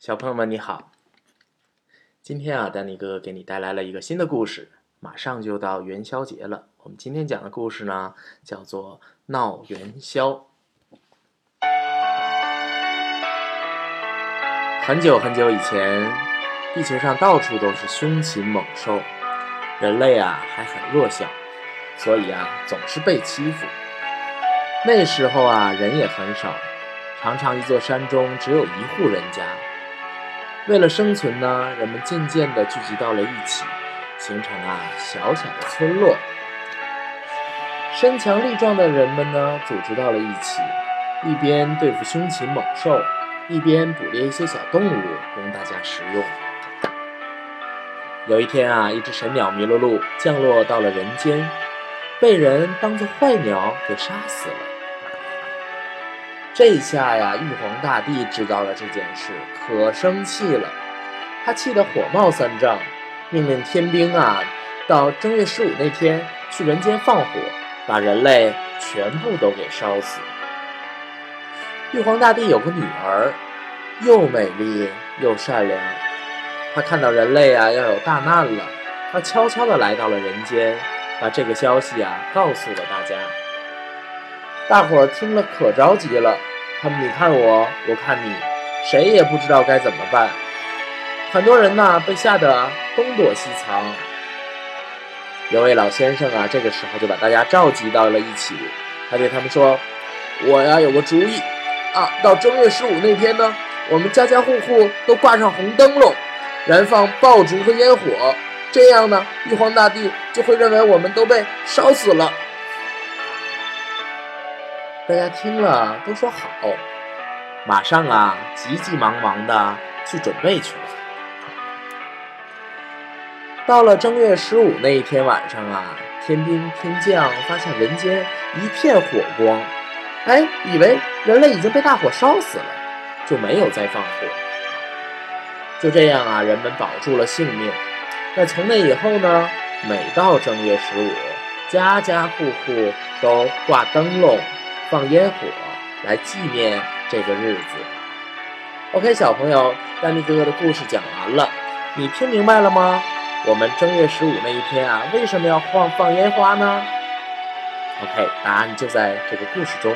小朋友们你好，今天啊，丹尼哥哥给你带来了一个新的故事。马上就到元宵节了，我们今天讲的故事呢，叫做《闹元宵》。很久很久以前，地球上到处都是凶禽猛兽，人类啊还很弱小，所以啊总是被欺负。那时候啊人也很少，常常一座山中只有一户人家。为了生存呢，人们渐渐地聚集到了一起，形成啊小小的村落。身强力壮的人们呢，组织到了一起，一边对付凶禽猛兽，一边捕猎一些小动物供大家食用。有一天啊，一只神鸟迷了路，降落到了人间，被人当作坏鸟给杀死了。这下呀，玉皇大帝知道了这件事，可生气了。他气得火冒三丈，命令天兵啊，到正月十五那天去人间放火，把人类全部都给烧死。玉皇大帝有个女儿，又美丽又善良。他看到人类啊要有大难了，他悄悄地来到了人间，把这个消息啊告诉了大家。大伙儿听了可着急了。他们你看我，我看你，谁也不知道该怎么办。很多人呢被吓得东躲西藏。有位老先生啊，这个时候就把大家召集到了一起。他对他们说：“我呀有个主意啊，到正月十五那天呢，我们家家户户都挂上红灯笼，燃放爆竹和烟火，这样呢，玉皇大帝就会认为我们都被烧死了。”大家听了都说好，马上啊，急急忙忙的去准备去了。到了正月十五那一天晚上啊，天兵天将发现人间一片火光，哎，以为人类已经被大火烧死了，就没有再放火。就这样啊，人们保住了性命。那从那以后呢，每到正月十五，家家户户都挂灯笼。放烟火来纪念这个日子。OK，小朋友，丹尼哥哥的故事讲完了，你听明白了吗？我们正月十五那一天啊，为什么要放放烟花呢？OK，答案就在这个故事中。